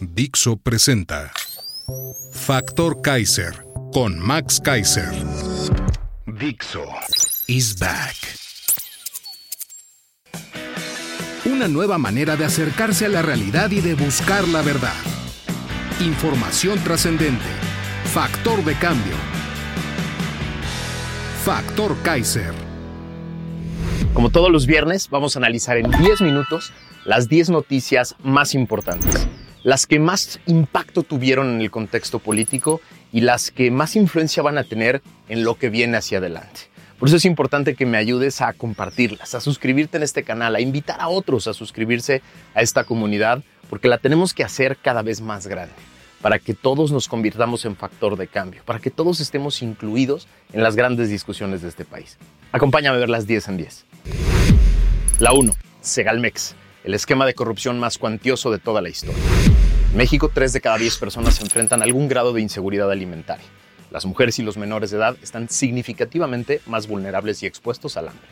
Dixo presenta Factor Kaiser con Max Kaiser. Dixo is back. Una nueva manera de acercarse a la realidad y de buscar la verdad. Información trascendente. Factor de cambio. Factor Kaiser. Como todos los viernes, vamos a analizar en 10 minutos las 10 noticias más importantes, las que más impacto tuvieron en el contexto político y las que más influencia van a tener en lo que viene hacia adelante. Por eso es importante que me ayudes a compartirlas, a suscribirte en este canal, a invitar a otros a suscribirse a esta comunidad, porque la tenemos que hacer cada vez más grande, para que todos nos convirtamos en factor de cambio, para que todos estemos incluidos en las grandes discusiones de este país. Acompáñame a ver las 10 en 10. La 1. Segalmex, el esquema de corrupción más cuantioso de toda la historia. En México, 3 de cada 10 personas se enfrentan a algún grado de inseguridad alimentaria. Las mujeres y los menores de edad están significativamente más vulnerables y expuestos al hambre.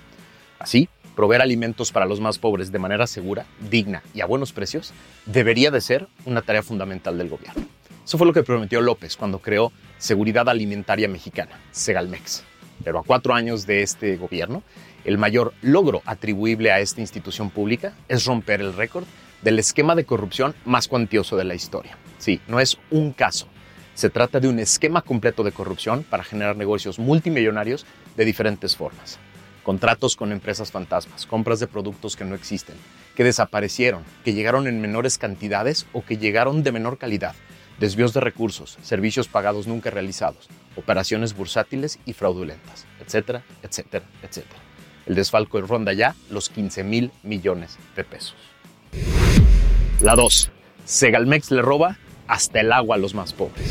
Así, proveer alimentos para los más pobres de manera segura, digna y a buenos precios debería de ser una tarea fundamental del gobierno. Eso fue lo que prometió López cuando creó Seguridad Alimentaria Mexicana, Segalmex. Pero a cuatro años de este gobierno, el mayor logro atribuible a esta institución pública es romper el récord del esquema de corrupción más cuantioso de la historia. Sí, no es un caso, se trata de un esquema completo de corrupción para generar negocios multimillonarios de diferentes formas. Contratos con empresas fantasmas, compras de productos que no existen, que desaparecieron, que llegaron en menores cantidades o que llegaron de menor calidad, desvíos de recursos, servicios pagados nunca realizados, operaciones bursátiles y fraudulentas, etcétera, etcétera, etcétera. El desfalco ronda ya los 15 mil millones de pesos. La 2. Segalmex le roba hasta el agua a los más pobres.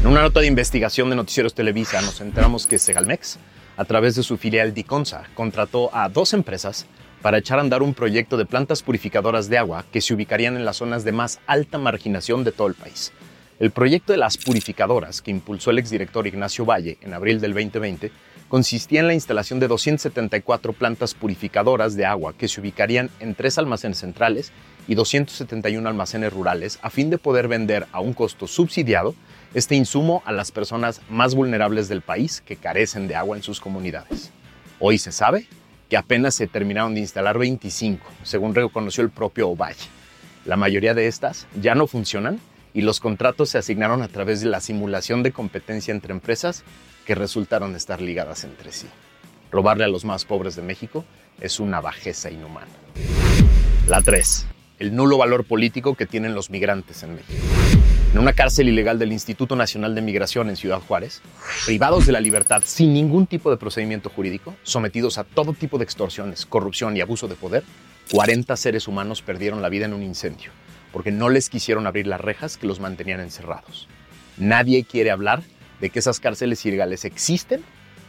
En una nota de investigación de Noticieros Televisa nos enteramos que Segalmex, a través de su filial Diconsa, contrató a dos empresas para echar a andar un proyecto de plantas purificadoras de agua que se ubicarían en las zonas de más alta marginación de todo el país. El proyecto de las purificadoras que impulsó el exdirector Ignacio Valle en abril del 2020 consistía en la instalación de 274 plantas purificadoras de agua que se ubicarían en tres almacenes centrales y 271 almacenes rurales a fin de poder vender a un costo subsidiado este insumo a las personas más vulnerables del país que carecen de agua en sus comunidades. Hoy se sabe que apenas se terminaron de instalar 25, según reconoció el propio Ovalle. La mayoría de estas ya no funcionan y los contratos se asignaron a través de la simulación de competencia entre empresas que resultaron estar ligadas entre sí. Robarle a los más pobres de México es una bajeza inhumana. La 3 el nulo valor político que tienen los migrantes en México. En una cárcel ilegal del Instituto Nacional de Migración en Ciudad Juárez, privados de la libertad sin ningún tipo de procedimiento jurídico, sometidos a todo tipo de extorsiones, corrupción y abuso de poder, 40 seres humanos perdieron la vida en un incendio, porque no les quisieron abrir las rejas que los mantenían encerrados. Nadie quiere hablar de que esas cárceles ilegales existen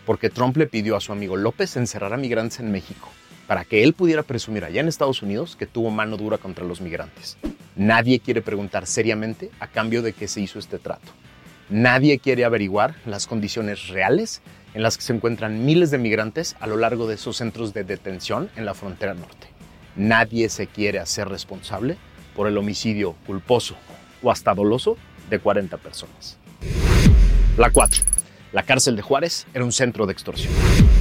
porque Trump le pidió a su amigo López encerrar a migrantes en México para que él pudiera presumir allá en Estados Unidos que tuvo mano dura contra los migrantes. Nadie quiere preguntar seriamente a cambio de qué se hizo este trato. Nadie quiere averiguar las condiciones reales en las que se encuentran miles de migrantes a lo largo de esos centros de detención en la frontera norte. Nadie se quiere hacer responsable por el homicidio culposo o hasta doloso de 40 personas. La 4. La cárcel de Juárez era un centro de extorsión.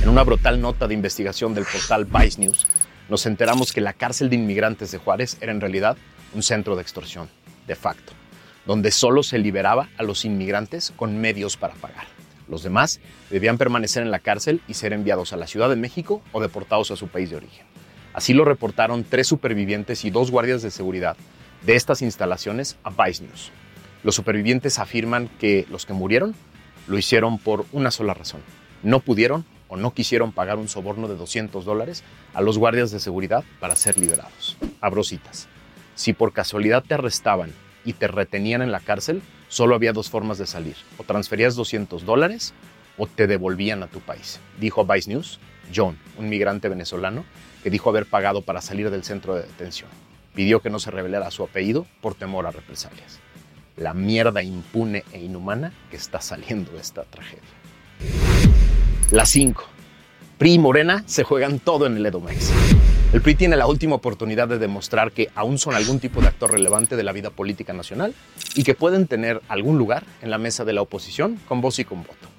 En una brutal nota de investigación del portal Vice News, nos enteramos que la cárcel de inmigrantes de Juárez era en realidad un centro de extorsión, de facto, donde solo se liberaba a los inmigrantes con medios para pagar. Los demás debían permanecer en la cárcel y ser enviados a la Ciudad de México o deportados a su país de origen. Así lo reportaron tres supervivientes y dos guardias de seguridad de estas instalaciones a Vice News. Los supervivientes afirman que los que murieron lo hicieron por una sola razón. No pudieron o no quisieron pagar un soborno de 200 dólares a los guardias de seguridad para ser liberados. Abro citas. Si por casualidad te arrestaban y te retenían en la cárcel, solo había dos formas de salir. O transferías 200 dólares o te devolvían a tu país. Dijo Vice News John, un migrante venezolano, que dijo haber pagado para salir del centro de detención. Pidió que no se revelara su apellido por temor a represalias. La mierda impune e inhumana que está saliendo de esta tragedia. La 5. PRI y Morena se juegan todo en el Edomex. El PRI tiene la última oportunidad de demostrar que aún son algún tipo de actor relevante de la vida política nacional y que pueden tener algún lugar en la mesa de la oposición con voz y con voto.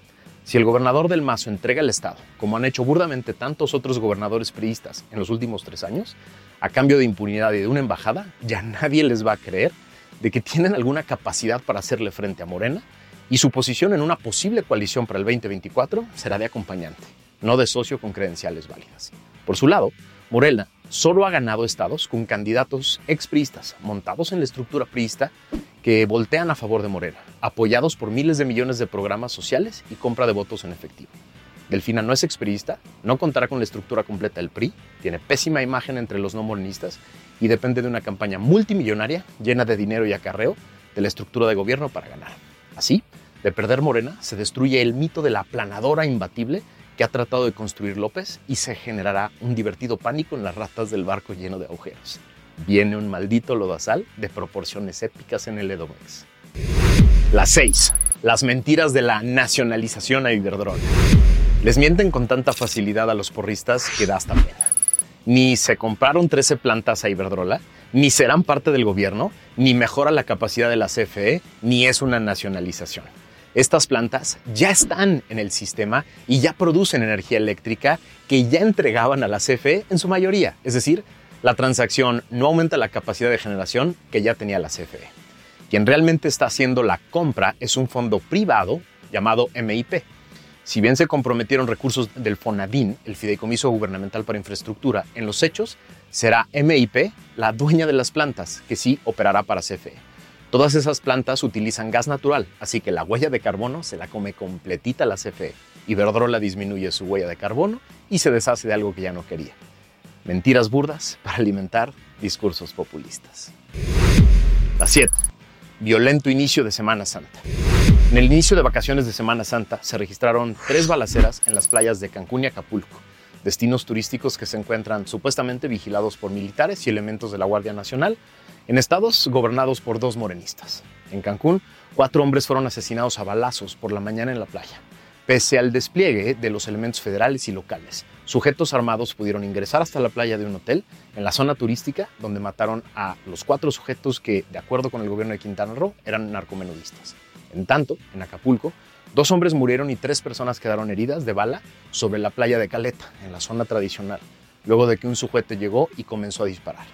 Si el gobernador del Mazo entrega el Estado, como han hecho burdamente tantos otros gobernadores priistas en los últimos tres años, a cambio de impunidad y de una embajada, ya nadie les va a creer de que tienen alguna capacidad para hacerle frente a Morena y su posición en una posible coalición para el 2024 será de acompañante, no de socio con credenciales válidas. Por su lado, Morena solo ha ganado estados con candidatos expristas montados en la estructura priista que voltean a favor de Morena, apoyados por miles de millones de programas sociales y compra de votos en efectivo. Delfina no es expriista, no contará con la estructura completa del PRI, tiene pésima imagen entre los no morenistas y depende de una campaña multimillonaria llena de dinero y acarreo de la estructura de gobierno para ganar. Así, de perder Morena, se destruye el mito de la aplanadora imbatible que ha tratado de construir López y se generará un divertido pánico en las ratas del barco lleno de agujeros. Viene un maldito lodazal de proporciones épicas en el Edomex. La 6. Las mentiras de la nacionalización a Iberdrola. Les mienten con tanta facilidad a los porristas que da hasta pena. Ni se compraron 13 plantas a Iberdrola, ni serán parte del gobierno, ni mejora la capacidad de la CFE, ni es una nacionalización. Estas plantas ya están en el sistema y ya producen energía eléctrica que ya entregaban a la CFE en su mayoría. Es decir, la transacción no aumenta la capacidad de generación que ya tenía la CFE. Quien realmente está haciendo la compra es un fondo privado llamado MIP. Si bien se comprometieron recursos del FONADIN, el Fideicomiso Gubernamental para Infraestructura, en los hechos, será MIP la dueña de las plantas, que sí operará para CFE. Todas esas plantas utilizan gas natural, así que la huella de carbono se la come completita la CFE. Iberdrola disminuye su huella de carbono y se deshace de algo que ya no quería. Mentiras burdas para alimentar discursos populistas. La 7. Violento inicio de Semana Santa. En el inicio de vacaciones de Semana Santa se registraron tres balaceras en las playas de Cancún y Acapulco, destinos turísticos que se encuentran supuestamente vigilados por militares y elementos de la Guardia Nacional, en estados gobernados por dos morenistas. En Cancún, cuatro hombres fueron asesinados a balazos por la mañana en la playa. Pese al despliegue de los elementos federales y locales, sujetos armados pudieron ingresar hasta la playa de un hotel en la zona turística donde mataron a los cuatro sujetos que, de acuerdo con el gobierno de Quintana Roo, eran narcomenudistas. En tanto, en Acapulco, dos hombres murieron y tres personas quedaron heridas de bala sobre la playa de Caleta, en la zona tradicional, luego de que un sujeto llegó y comenzó a disparar.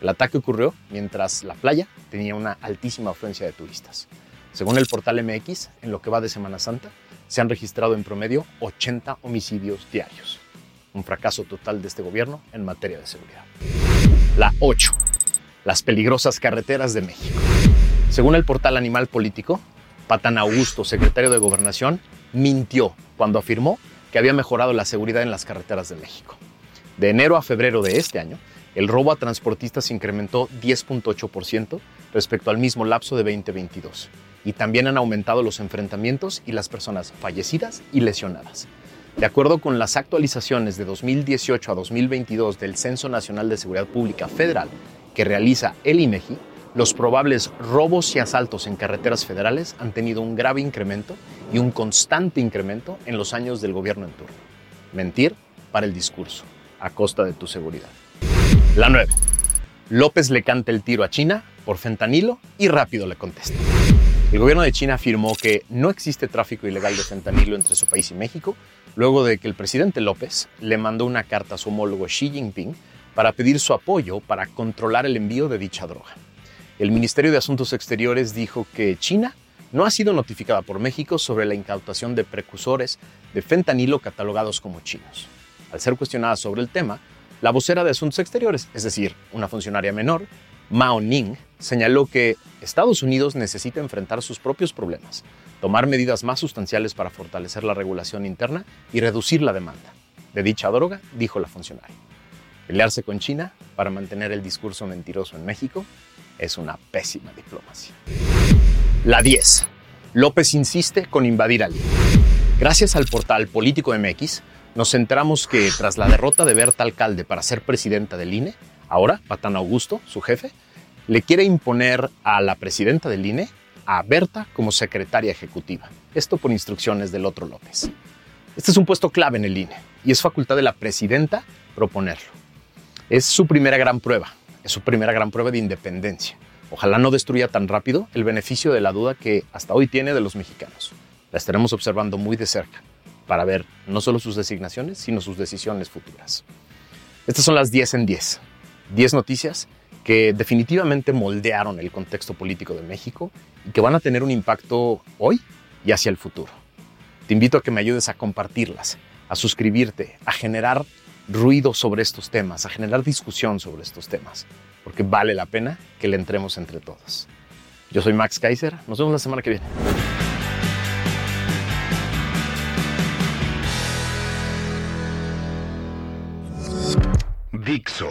El ataque ocurrió mientras la playa tenía una altísima afluencia de turistas. Según el portal MX, en lo que va de Semana Santa, se han registrado en promedio 80 homicidios diarios. Un fracaso total de este gobierno en materia de seguridad. La 8. Las peligrosas carreteras de México. Según el portal Animal Político, Patán Augusto, secretario de Gobernación, mintió cuando afirmó que había mejorado la seguridad en las carreteras de México. De enero a febrero de este año, el robo a transportistas incrementó 10.8% respecto al mismo lapso de 2022. Y también han aumentado los enfrentamientos y las personas fallecidas y lesionadas. De acuerdo con las actualizaciones de 2018 a 2022 del Censo Nacional de Seguridad Pública Federal que realiza el INEGI, los probables robos y asaltos en carreteras federales han tenido un grave incremento y un constante incremento en los años del gobierno en turno. Mentir para el discurso, a costa de tu seguridad. La 9. López le canta el tiro a China por fentanilo y rápido le contesta. El gobierno de China afirmó que no existe tráfico ilegal de fentanilo entre su país y México, luego de que el presidente López le mandó una carta a su homólogo Xi Jinping para pedir su apoyo para controlar el envío de dicha droga. El Ministerio de Asuntos Exteriores dijo que China no ha sido notificada por México sobre la incautación de precursores de fentanilo catalogados como chinos. Al ser cuestionada sobre el tema, la vocera de Asuntos Exteriores, es decir, una funcionaria menor, Mao Ning, señaló que Estados Unidos necesita enfrentar sus propios problemas, tomar medidas más sustanciales para fortalecer la regulación interna y reducir la demanda. De dicha droga, dijo la funcionaria. Pelearse con China para mantener el discurso mentiroso en México es una pésima diplomacia. La 10. López insiste con invadir al. Gracias al portal Político MX, nos enteramos que tras la derrota de Berta Alcalde para ser presidenta del INE, ahora Patán Augusto, su jefe, le quiere imponer a la presidenta del INE, a Berta, como secretaria ejecutiva. Esto por instrucciones del otro López. Este es un puesto clave en el INE y es facultad de la presidenta proponerlo. Es su primera gran prueba, es su primera gran prueba de independencia. Ojalá no destruya tan rápido el beneficio de la duda que hasta hoy tiene de los mexicanos. La estaremos observando muy de cerca para ver no solo sus designaciones, sino sus decisiones futuras. Estas son las 10 en 10. 10 noticias que definitivamente moldearon el contexto político de México y que van a tener un impacto hoy y hacia el futuro. Te invito a que me ayudes a compartirlas, a suscribirte, a generar ruido sobre estos temas, a generar discusión sobre estos temas porque vale la pena que le entremos entre todos. Yo soy Max Kaiser, nos vemos la semana que viene. Dixo